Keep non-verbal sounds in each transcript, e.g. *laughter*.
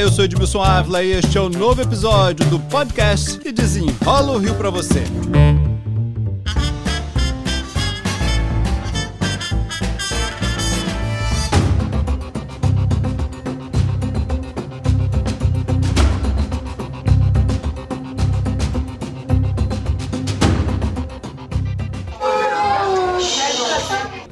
Eu sou Edmilson Ávila e este é o novo episódio do podcast que desenrola o Rio para você.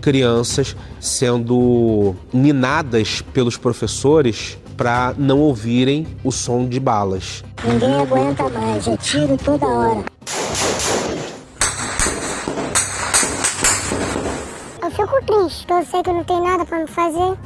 crianças sendo minadas pelos professores para não ouvirem o som de balas. Ninguém aguenta mais, é tiro toda hora. Eu fico triste, porque eu sei que não tem nada para me fazer.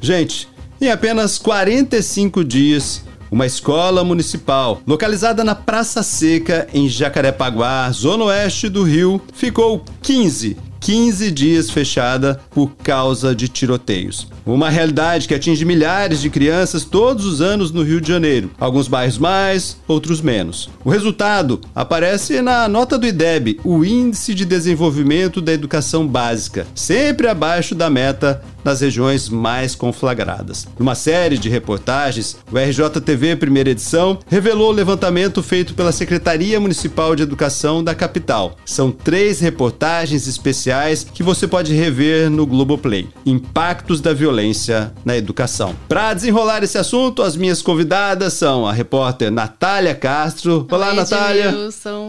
Gente, em apenas 45 dias, uma escola municipal localizada na Praça Seca, em Jacarepaguá, zona oeste do Rio, ficou 15 15 dias fechada por causa de tiroteios. Uma realidade que atinge milhares de crianças todos os anos no Rio de Janeiro. Alguns bairros mais, outros menos. O resultado aparece na nota do IDEB, o Índice de Desenvolvimento da Educação Básica, sempre abaixo da meta nas regiões mais conflagradas. Numa série de reportagens, o RJTV Primeira Edição revelou o levantamento feito pela Secretaria Municipal de Educação da capital. São três reportagens especiais que você pode rever no Globoplay. Impactos da violência na educação. Para desenrolar esse assunto, as minhas convidadas são a repórter Natália Castro. Olá, Oi, Natália.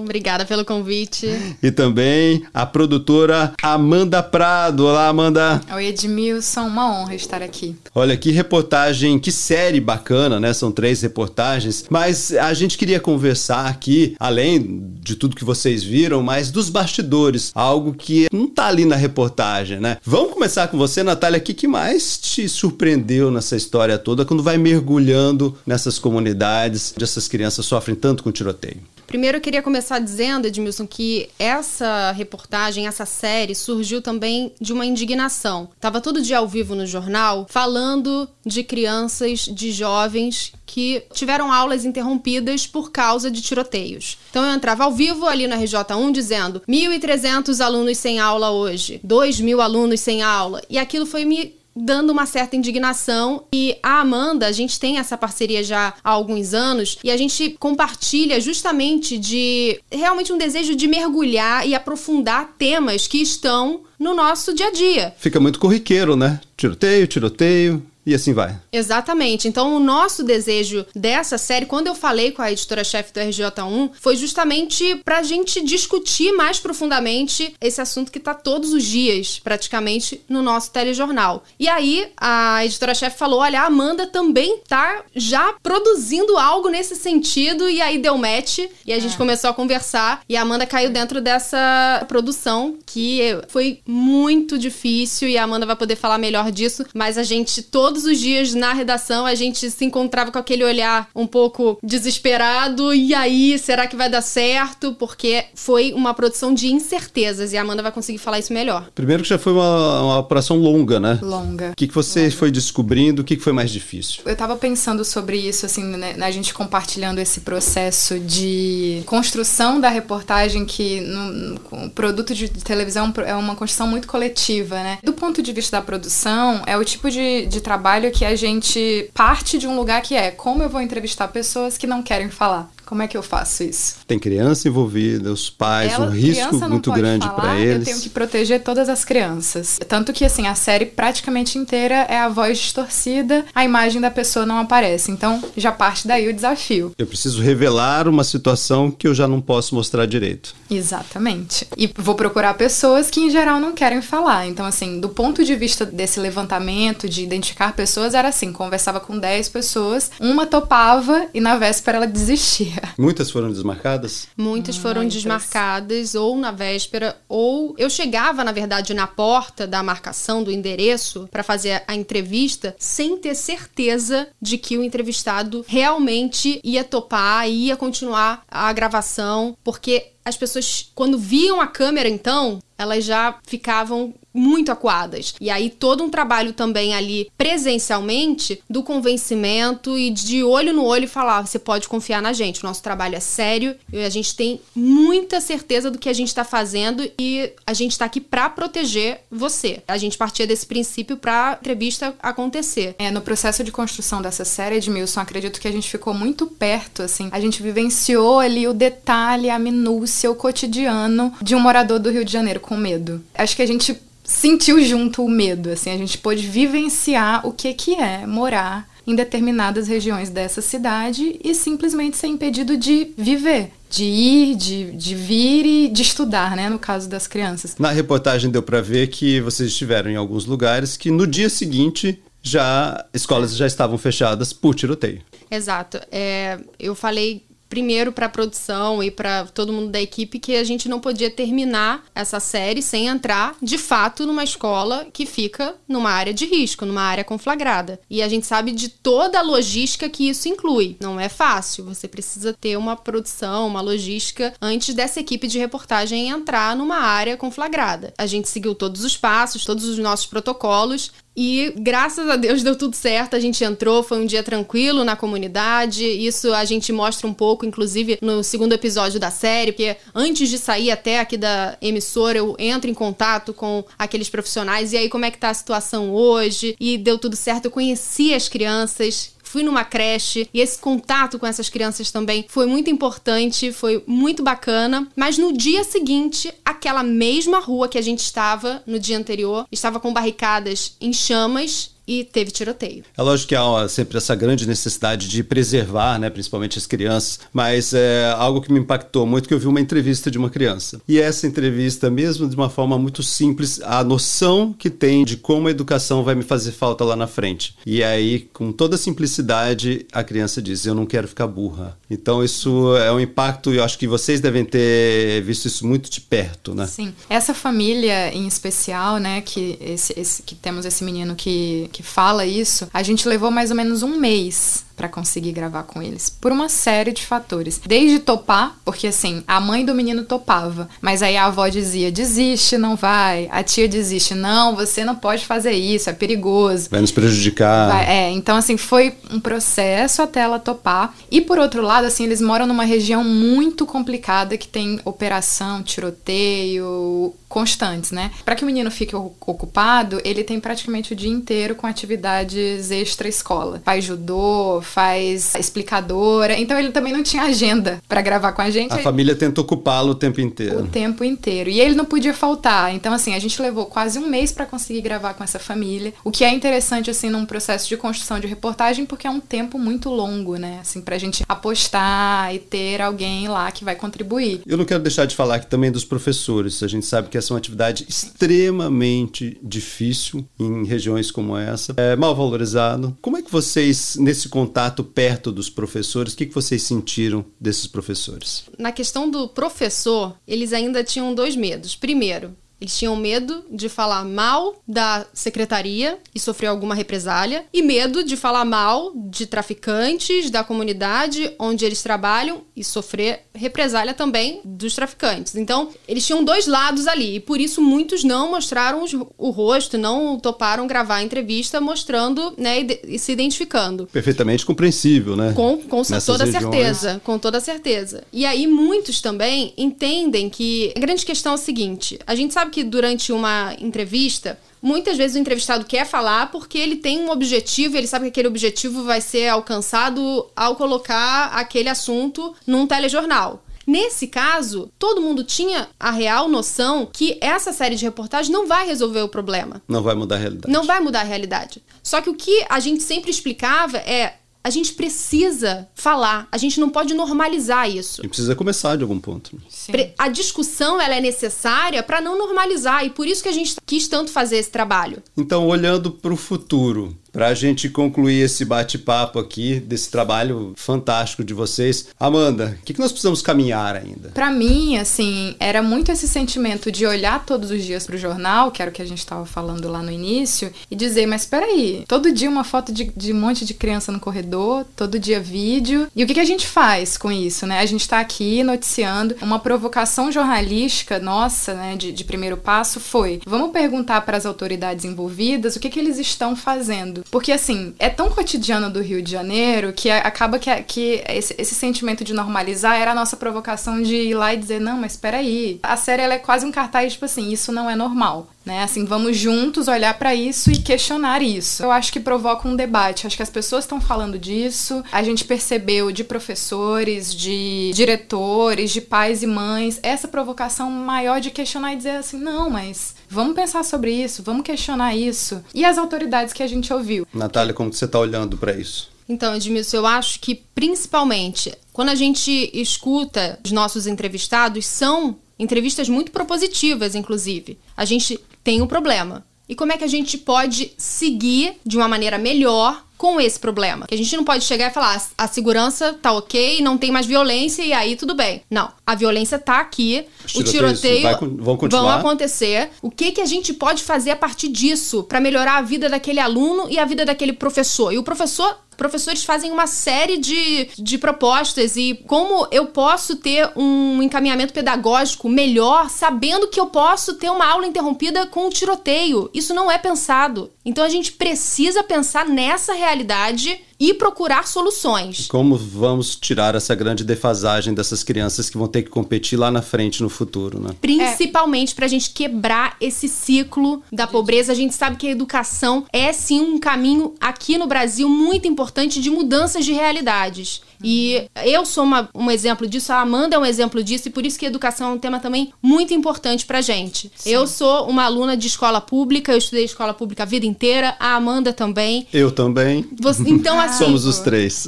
Obrigada pelo convite. E também a produtora Amanda Prado. Olá, Amanda. Oi, Edmilson, uma honra estar aqui. Olha que reportagem, que série bacana, né? São três reportagens, mas a gente queria conversar aqui, além de tudo que vocês viram, mas dos bastidores, algo que não tá ali na reportagem, né? Vamos começar com você, Natália, o que, que mais te surpreendeu nessa história toda quando vai mergulhando nessas comunidades onde essas crianças sofrem tanto com tiroteio? Primeiro eu queria começar dizendo, Edmilson, que essa reportagem, essa série, surgiu também de uma indignação. Tava todo dia ao vivo no jornal falando de crianças, de jovens que tiveram aulas interrompidas por causa de tiroteios. Então eu entrava ao vivo ali na RJ1 dizendo 1.300 alunos sem aula hoje, 2.000 alunos sem aula. E aquilo foi me dando uma certa indignação. E a Amanda, a gente tem essa parceria já há alguns anos e a gente compartilha justamente de realmente um desejo de mergulhar e aprofundar temas que estão no nosso dia a dia. Fica muito corriqueiro, né? Tiroteio, tiroteio, e assim vai. Exatamente. Então, o nosso desejo dessa série, quando eu falei com a editora-chefe do RJ1, foi justamente pra gente discutir mais profundamente esse assunto que tá todos os dias, praticamente, no nosso telejornal. E aí, a editora-chefe falou: olha, a Amanda também tá já produzindo algo nesse sentido, e aí deu match, e a gente começou a conversar, e a Amanda caiu dentro dessa produção, que foi muito difícil, e a Amanda vai poder falar melhor disso, mas a gente todo todos os dias na redação a gente se encontrava com aquele olhar um pouco desesperado. E aí, será que vai dar certo? Porque foi uma produção de incertezas e a Amanda vai conseguir falar isso melhor. Primeiro que já foi uma, uma operação longa, né? Longa. O que, que você Longa. foi descobrindo? O que, que foi mais difícil? Eu tava pensando sobre isso, assim, né, a gente compartilhando esse processo de construção da reportagem que no, no produto de televisão é uma construção muito coletiva, né? Do ponto de vista da produção, é o tipo de, de trabalho que a gente parte de um lugar que é como eu vou entrevistar pessoas que não querem falar. Como é que eu faço isso? Tem criança envolvida, os pais, Ela, um risco muito grande para eles. Eu tenho que proteger todas as crianças. Tanto que, assim, a série praticamente inteira é a voz distorcida, a imagem da pessoa não aparece. Então, já parte daí o desafio. Eu preciso revelar uma situação que eu já não posso mostrar direito. Exatamente. E vou procurar pessoas que, em geral, não querem falar. Então, assim, do ponto de vista desse levantamento, de identificar pessoas, era assim: conversava com 10 pessoas, uma topava e na véspera ela desistia. *laughs* Muitas foram desmarcadas? Muitas foram Muitas. desmarcadas, ou na véspera, ou eu chegava, na verdade, na porta da marcação do endereço para fazer a entrevista sem ter certeza de que o entrevistado realmente ia topar, ia continuar a gravação, porque as pessoas, quando viam a câmera, então, elas já ficavam muito acuadas. E aí todo um trabalho também ali presencialmente do convencimento e de olho no olho falar, você pode confiar na gente, o nosso trabalho é sério e a gente tem muita certeza do que a gente está fazendo e a gente está aqui para proteger você. A gente partia desse princípio para entrevista acontecer. É, no processo de construção dessa série, Edmilson, acredito que a gente ficou muito perto, assim. A gente vivenciou ali o detalhe, a minúcia, o cotidiano de um morador do Rio de Janeiro com medo. Acho que a gente sentiu junto o medo, assim, a gente pôde vivenciar o que que é morar em determinadas regiões dessa cidade e simplesmente ser impedido de viver, de ir, de, de vir e de estudar, né, no caso das crianças. Na reportagem deu para ver que vocês estiveram em alguns lugares que no dia seguinte já escolas já estavam fechadas por tiroteio. Exato. É, eu falei primeiro para a produção e para todo mundo da equipe que a gente não podia terminar essa série sem entrar de fato numa escola que fica numa área de risco, numa área conflagrada. E a gente sabe de toda a logística que isso inclui. Não é fácil, você precisa ter uma produção, uma logística antes dessa equipe de reportagem entrar numa área conflagrada. A gente seguiu todos os passos, todos os nossos protocolos e graças a Deus deu tudo certo. A gente entrou, foi um dia tranquilo na comunidade. Isso a gente mostra um pouco, inclusive, no segundo episódio da série, porque antes de sair até aqui da emissora, eu entro em contato com aqueles profissionais. E aí, como é que tá a situação hoje? E deu tudo certo. Eu conheci as crianças, fui numa creche e esse contato com essas crianças também foi muito importante, foi muito bacana. Mas no dia seguinte, aquela mesma rua que a gente estava no dia anterior estava com barricadas em chamas e teve tiroteio. É lógico que há sempre essa grande necessidade de preservar, né, principalmente as crianças, mas é algo que me impactou muito que eu vi uma entrevista de uma criança. E essa entrevista, mesmo de uma forma muito simples, a noção que tem de como a educação vai me fazer falta lá na frente. E aí, com toda a simplicidade, a criança diz: "Eu não quero ficar burra". Então isso é um impacto, eu acho que vocês devem ter visto isso muito de perto, né? Sim. Essa família em especial, né, que esse, esse que temos esse menino que que fala isso, a gente levou mais ou menos um mês para conseguir gravar com eles, por uma série de fatores. Desde topar, porque assim, a mãe do menino topava, mas aí a avó dizia: desiste, não vai. A tia desiste: não, você não pode fazer isso, é perigoso. Vai nos prejudicar. Vai, é, então assim, foi um processo até ela topar. E por outro lado, assim, eles moram numa região muito complicada que tem operação, tiroteio, constantes, né? Para que o menino fique ocupado, ele tem praticamente o dia inteiro com atividades extra escola. Faz judô, faz explicadora. Então ele também não tinha agenda para gravar com a gente. A família tenta ocupá-lo o tempo inteiro. O tempo inteiro. E ele não podia faltar. Então, assim, a gente levou quase um mês para conseguir gravar com essa família. O que é interessante, assim, num processo de construção de reportagem, porque é um tempo muito longo, né? Assim, pra gente apostar e ter alguém lá que vai contribuir. Eu não quero deixar de falar aqui também dos professores. A gente sabe que essa é uma atividade extremamente difícil em regiões como essa. É mal valorizado. Como é que vocês, nesse contato, contato perto dos professores, o que, vocês sentiram desses professores? Na questão do professor, eles ainda tinham dois medos. Primeiro, eles tinham medo de falar mal da secretaria e sofrer alguma represália, e medo de falar mal de traficantes da comunidade onde eles trabalham e sofrer represália também dos traficantes. Então, eles tinham dois lados ali, e por isso muitos não mostraram o rosto, não toparam gravar a entrevista mostrando né, e se identificando. Perfeitamente compreensível, né? Com, com toda regiões. certeza, com toda certeza. E aí muitos também entendem que a grande questão é o seguinte: a gente sabe que durante uma entrevista, muitas vezes o entrevistado quer falar porque ele tem um objetivo, ele sabe que aquele objetivo vai ser alcançado ao colocar aquele assunto num telejornal. Nesse caso, todo mundo tinha a real noção que essa série de reportagem não vai resolver o problema. Não vai mudar a realidade. Não vai mudar a realidade. Só que o que a gente sempre explicava é a gente precisa falar, a gente não pode normalizar isso. E precisa começar de algum ponto. Sim. A discussão ela é necessária para não normalizar e por isso que a gente quis tanto fazer esse trabalho. Então, olhando para o futuro, Para a gente concluir esse bate-papo aqui, desse trabalho fantástico de vocês, Amanda, o que, que nós precisamos caminhar ainda? Para mim, assim, era muito esse sentimento de olhar todos os dias pro jornal, que era o que a gente estava falando lá no início, e dizer, mas peraí, todo dia uma foto de, de um monte de criança no corredor, todo dia vídeo. E o que, que a gente faz com isso, né? A gente tá aqui noticiando uma provocação jornalística nossa, né, de, de primeiro passo foi: vamos perguntar para as autoridades envolvidas o que, que eles estão fazendo. Porque, assim, é tão cotidiano do Rio de Janeiro que acaba que, que esse, esse sentimento de normalizar era a nossa provocação de ir lá e dizer: não, mas espera aí. A série é quase um cartaz, tipo assim, isso não é normal né? Assim, vamos juntos olhar para isso e questionar isso. Eu acho que provoca um debate. Acho que as pessoas estão falando disso. A gente percebeu de professores, de diretores, de pais e mães essa provocação maior de questionar e dizer assim: "Não, mas vamos pensar sobre isso, vamos questionar isso". E as autoridades que a gente ouviu. Natália, como você está olhando para isso? Então, Edmilson, eu acho que principalmente quando a gente escuta os nossos entrevistados, são entrevistas muito propositivas, inclusive. A gente tem um problema. E como é que a gente pode seguir de uma maneira melhor com esse problema? Que a gente não pode chegar e falar, ah, a segurança tá ok, não tem mais violência e aí tudo bem. Não, a violência tá aqui, o tiroteio vai, vão, vão, acontecer. O que que a gente pode fazer a partir disso para melhorar a vida daquele aluno e a vida daquele professor? E o professor professores fazem uma série de, de propostas e como eu posso ter um encaminhamento pedagógico melhor sabendo que eu posso ter uma aula interrompida com um tiroteio. Isso não é pensado. Então a gente precisa pensar nessa realidade e procurar soluções. Como vamos tirar essa grande defasagem dessas crianças que vão ter que competir lá na frente no futuro, né? Principalmente é. para a gente quebrar esse ciclo da pobreza. A gente sabe que a educação é sim um caminho aqui no Brasil muito importante de mudanças de realidades. E eu sou uma, um exemplo disso, a Amanda é um exemplo disso, e por isso que educação é um tema também muito importante pra gente. Sim. Eu sou uma aluna de escola pública, eu estudei escola pública a vida inteira, a Amanda também. Eu também. Você, então, *laughs* assim. Somos os três.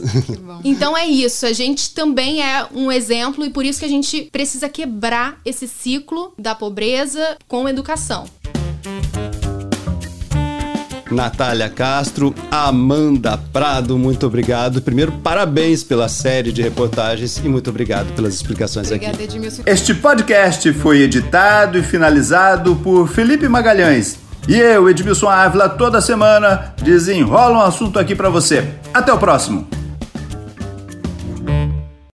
Então é isso, a gente também é um exemplo, e por isso que a gente precisa quebrar esse ciclo da pobreza com educação. Natália Castro, Amanda Prado, muito obrigado. Primeiro, parabéns pela série de reportagens e muito obrigado pelas explicações Obrigada, aqui. Edmilson. Este podcast foi editado e finalizado por Felipe Magalhães. E eu, Edmilson Ávila, toda semana desenrola um assunto aqui para você. Até o próximo.